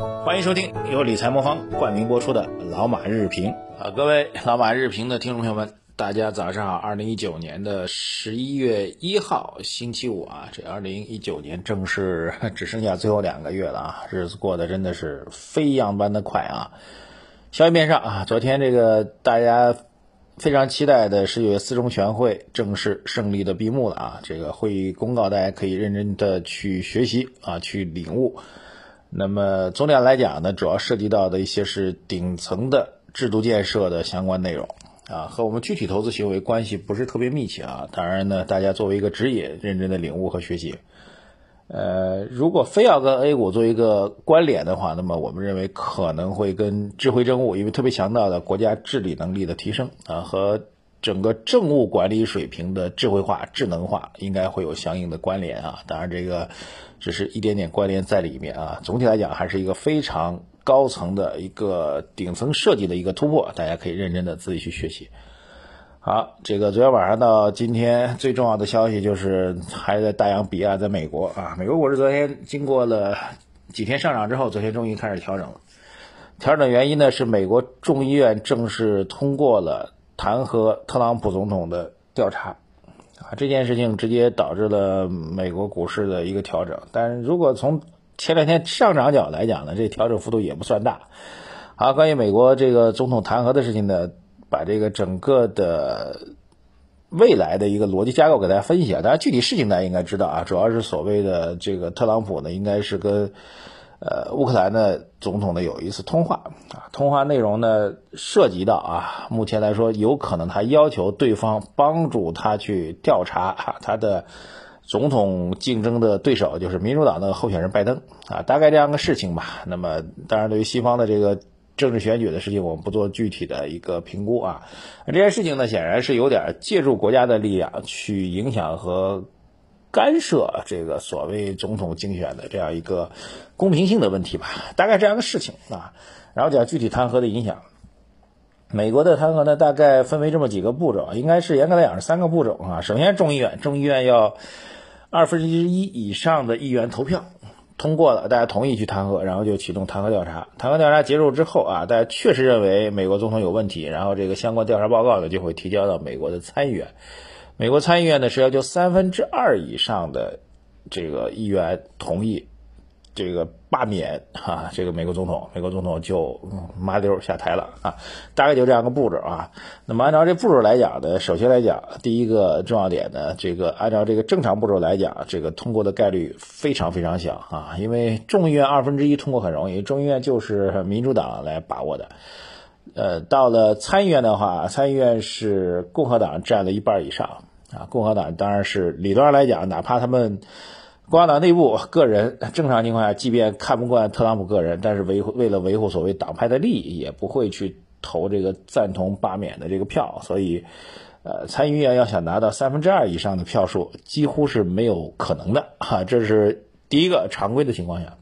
欢迎收听由理财魔方冠名播出的《老马日评》啊，各位老马日评的听众朋友们，大家早上好！二零一九年的十一月一号，星期五啊，这二零一九年正式 只剩下最后两个月了啊，日子过得真的是飞一样般的快啊！消息面上啊，昨天这个大家非常期待的十九届四中全会正式胜利的闭幕了啊，这个会议公告大家可以认真的去学习啊，去领悟。那么总体上来讲呢，主要涉及到的一些是顶层的制度建设的相关内容啊，和我们具体投资行为关系不是特别密切啊。当然呢，大家作为一个职业，认真的领悟和学习。呃，如果非要跟 A 股做一个关联的话，那么我们认为可能会跟智慧政务，因为特别强调的国家治理能力的提升啊，和整个政务管理水平的智慧化、智能化，应该会有相应的关联啊。当然这个。只是一点点关联在里面啊，总体来讲还是一个非常高层的一个顶层设计的一个突破，大家可以认真的自己去学习。好，这个昨天晚上到今天最重要的消息就是还在大洋彼岸，在美国啊，美国股市昨天经过了几天上涨之后，昨天终于开始调整了。调整的原因呢是美国众议院正式通过了弹劾特朗普总统的调查。啊，这件事情直接导致了美国股市的一个调整。但如果从前两天上涨角来讲呢，这调整幅度也不算大。好，关于美国这个总统弹劾的事情呢，把这个整个的未来的一个逻辑架构给大家分析啊。当然，具体事情大家应该知道啊，主要是所谓的这个特朗普呢，应该是跟。呃，乌克兰的总统呢有一次通话啊，通话内容呢涉及到啊，目前来说有可能他要求对方帮助他去调查啊他的总统竞争的对手，就是民主党的候选人拜登啊，大概这样个事情吧。那么，当然对于西方的这个政治选举的事情，我们不做具体的一个评估啊。这件事情呢，显然是有点借助国家的力量去影响和。干涉这个所谓总统竞选的这样一个公平性的问题吧，大概这样的事情啊。然后讲具体弹劾的影响，美国的弹劾呢，大概分为这么几个步骤，应该是严格来讲是三个步骤啊。首先，众议院，众议院要二分之一以上的议员投票通过了，大家同意去弹劾，然后就启动弹劾调查。弹劾调查结束之后啊，大家确实认为美国总统有问题，然后这个相关调查报告呢就会提交到美国的参议院。美国参议院呢是要求三分之二以上的这个议员同意这个罢免哈，这个美国总统，美国总统就麻溜下台了啊，大概就这样个步骤啊。那么按照这步骤来讲呢，首先来讲，第一个重要点呢，这个按照这个正常步骤来讲，这个通过的概率非常非常小啊，因为众议院二分之一通过很容易，众议院就是民主党来把握的。呃，到了参议院的话，参议院是共和党占了一半以上。啊，共和党当然是理论上来讲，哪怕他们共和党内部个人正常情况下，即便看不惯特朗普个人，但是维护为了维护所谓党派的利益，也不会去投这个赞同罢免的这个票。所以，呃，参议院要想拿到三分之二以上的票数，几乎是没有可能的。哈，这是第一个常规的情况下。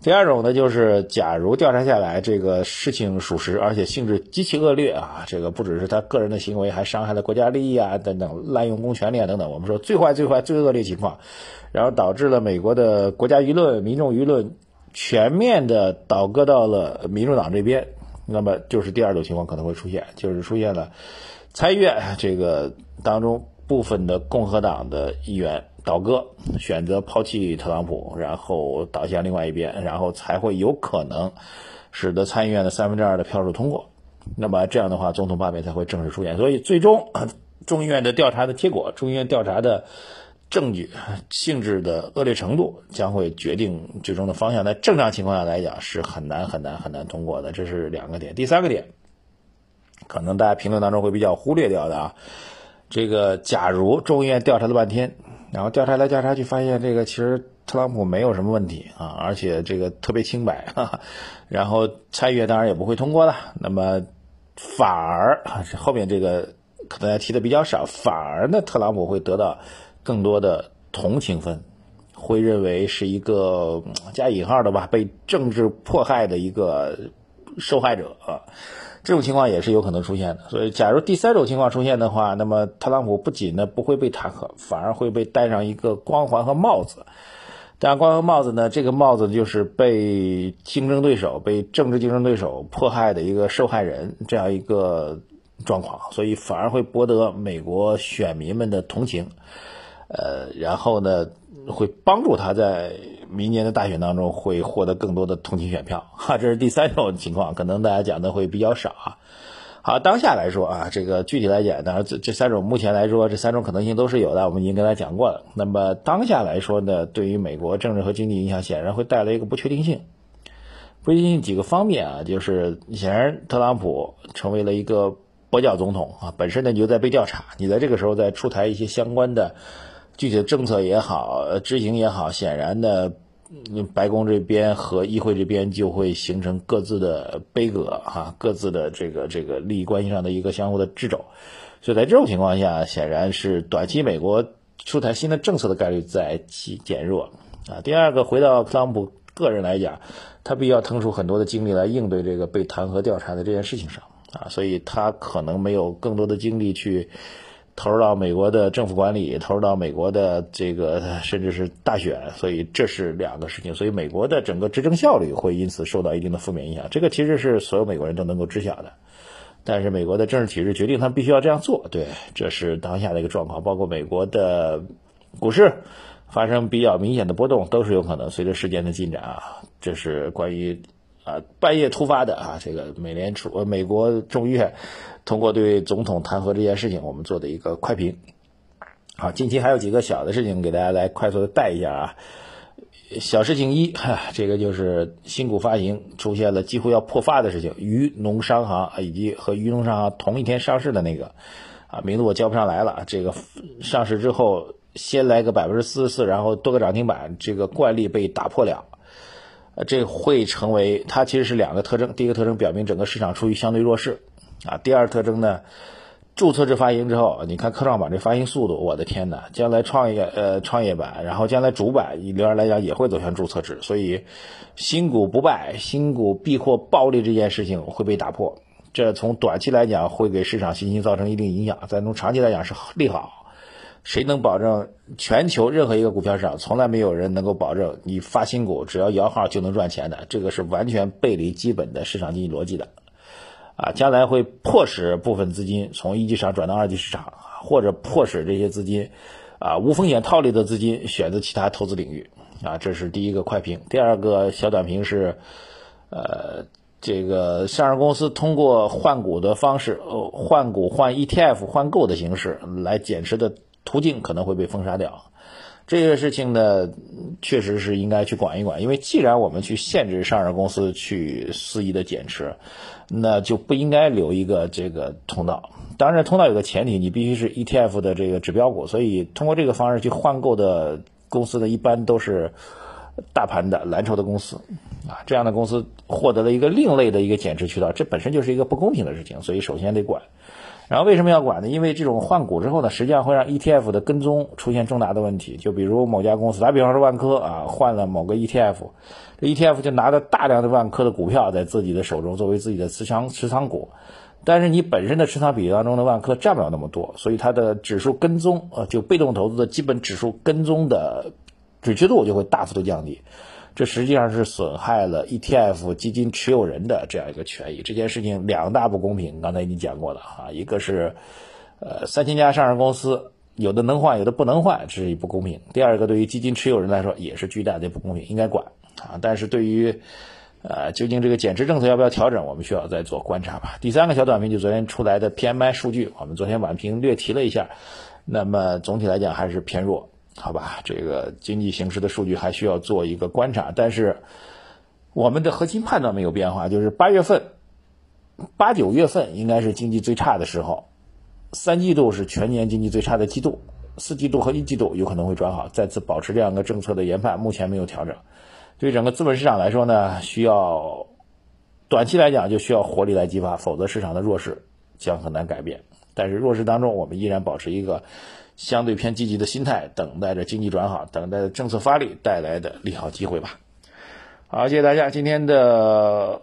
第二种呢，就是假如调查下来这个事情属实，而且性质极其恶劣啊，这个不只是他个人的行为，还伤害了国家利益啊等等，滥用公权力啊等等。我们说最坏最坏最恶劣情况，然后导致了美国的国家舆论、民众舆论全面的倒戈到了民主党这边，那么就是第二种情况可能会出现，就是出现了参议院这个当中部分的共和党的议员。倒戈，选择抛弃特朗普，然后倒向另外一边，然后才会有可能使得参议院的三分之二的票数通过。那么这样的话，总统罢免才会正式出现。所以，最终众议院的调查的结果，众议院调查的证据性质的恶劣程度，将会决定最终的方向。在正常情况下来讲，是很难很难很难通过的。这是两个点。第三个点，可能大家评论当中会比较忽略掉的啊，这个假如众议院调查了半天。然后调查来调查去，发现这个其实特朗普没有什么问题啊，而且这个特别清白。哈 哈然后参议院当然也不会通过了。那么反而后面这个可能提的比较少，反而呢，特朗普会得到更多的同情分，会认为是一个加引号的吧，被政治迫害的一个受害者啊。这种情况也是有可能出现的，所以假如第三种情况出现的话，那么特朗普不仅呢不会被弹劾，反而会被戴上一个光环和帽子。戴上光和帽子呢，这个帽子就是被竞争对手、被政治竞争对手迫害的一个受害人这样一个状况，所以反而会博得美国选民们的同情，呃，然后呢，会帮助他在明年的大选当中会获得更多的同情选票。哈，这是第三种情况，可能大家讲的会比较少啊。好，当下来说啊，这个具体来讲，当然这这三种目前来说，这三种可能性都是有的，我们已经跟大家讲过了。那么当下来说呢，对于美国政治和经济影响，显然会带来一个不确定性。不确定性几个方面啊，就是显然特朗普成为了一个跛脚总统啊，本身呢你就在被调查，你在这个时候再出台一些相关的具体的政策也好，执行也好，显然呢。白宫这边和议会这边就会形成各自的杯葛哈，各自的这个这个利益关系上的一个相互的掣肘，所以在这种情况下，显然是短期美国出台新的政策的概率在其减弱啊。第二个，回到特朗普个人来讲，他必须要腾出很多的精力来应对这个被弹劾调查的这件事情上啊，所以他可能没有更多的精力去。投入到美国的政府管理，投入到美国的这个甚至是大选，所以这是两个事情，所以美国的整个执政效率会因此受到一定的负面影响。这个其实是所有美国人都能够知晓的，但是美国的政治体制决定他们必须要这样做。对，这是当下的一个状况，包括美国的股市发生比较明显的波动，都是有可能随着时间的进展啊。这是关于。啊，半夜突发的啊，这个美联储呃，美国众议院通过对总统弹劾这件事情，我们做的一个快评。好，近期还有几个小的事情给大家来快速的带一下啊。小事情一，哈这个就是新股发行出现了几乎要破发的事情，渝农商行以及和渝农商行同一天上市的那个啊，名字我叫不上来了。这个上市之后先来个百分之四十四，然后多个涨停板，这个惯例被打破了。这会成为它其实是两个特征，第一个特征表明整个市场处于相对弱势，啊，第二特征呢，注册制发行之后，你看科创板这发行速度，我的天哪，将来创业呃创业板，然后将来主板理论上来讲也会走向注册制，所以新股不败、新股避祸暴利这件事情会被打破，这从短期来讲会给市场信心造成一定影响，但从长期来讲是利好。谁能保证全球任何一个股票市场从来没有人能够保证你发新股只要摇号就能赚钱的？这个是完全背离基本的市场经济逻辑的，啊，将来会迫使部分资金从一级市场转到二级市场，或者迫使这些资金，啊，无风险套利的资金选择其他投资领域，啊，这是第一个快评。第二个小短评是，呃，这个上市公司通过换股的方式，呃，换股换 ETF 换购的形式来减持的。途径可能会被封杀掉，这个事情呢，确实是应该去管一管。因为既然我们去限制上市公司去肆意的减持，那就不应该留一个这个通道。当然，通道有个前提，你必须是 ETF 的这个指标股。所以，通过这个方式去换购的公司呢，一般都是大盘的蓝筹的公司啊。这样的公司获得了一个另类的一个减持渠道，这本身就是一个不公平的事情。所以，首先得管。然后为什么要管呢？因为这种换股之后呢，实际上会让 ETF 的跟踪出现重大的问题。就比如某家公司，打比方说万科啊，换了某个 ETF，这 ETF 就拿着大量的万科的股票在自己的手中作为自己的持仓持仓股，但是你本身的持仓比例当中的万科占不了那么多，所以它的指数跟踪呃，就被动投资的基本指数跟踪的准确度就会大幅度降低。这实际上是损害了 ETF 基金持有人的这样一个权益。这件事情两大不公平，刚才已经讲过了啊。一个是，呃，三千家上市公司有的能换，有的不能换，这是一不公平。第二个，对于基金持有人来说也是巨大的不公平，应该管啊。但是对于，呃，究竟这个减持政策要不要调整，我们需要再做观察吧。第三个小短评就昨天出来的 PMI 数据，我们昨天晚评略提了一下，那么总体来讲还是偏弱。好吧，这个经济形势的数据还需要做一个观察，但是我们的核心判断没有变化，就是八月份、八九月份应该是经济最差的时候，三季度是全年经济最差的季度，四季度和一季度有可能会转好，再次保持这样一个政策的研判，目前没有调整。对整个资本市场来说呢，需要短期来讲就需要活力来激发，否则市场的弱势将很难改变。但是弱势当中，我们依然保持一个。相对偏积极的心态，等待着经济转好，等待着政策发力带来的利好机会吧。好，谢谢大家今天的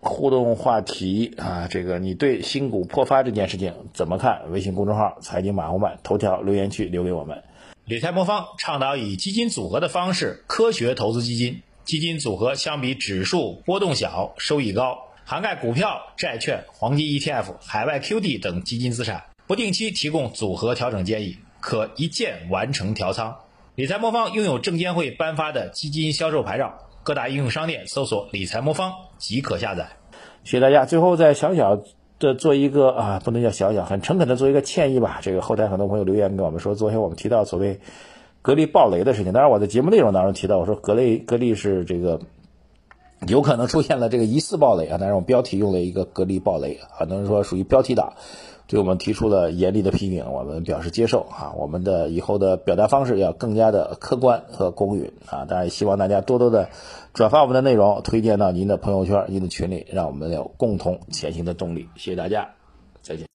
互动话题啊，这个你对新股破发这件事情怎么看？微信公众号财经马红版头条留言区留给我们。理财魔方倡导以基金组合的方式科学投资基金，基金组合相比指数波动小，收益高，涵盖股票、债券、黄金 ETF、海外 QD 等基金资产，不定期提供组合调整建议，可一键完成调仓。理财魔方拥有证监会颁发的基金销售牌照，各大应用商店搜索“理财魔方”即可下载。谢谢大家。最后再小小的做一个啊，不能叫小小，很诚恳的做一个歉意吧。这个后台很多朋友留言跟我们说，昨天我们提到所谓格力暴雷的事情，当然我在节目内容当中提到，我说格力格力是这个有可能出现了这个疑似暴雷啊，但是我们标题用了一个格力暴雷，很多人说属于标题党。对我们提出了严厉的批评，我们表示接受啊。我们的以后的表达方式要更加的客观和公允啊。当然，希望大家多多的转发我们的内容，推荐到您的朋友圈、您的群里，让我们有共同前行的动力。谢谢大家，再见。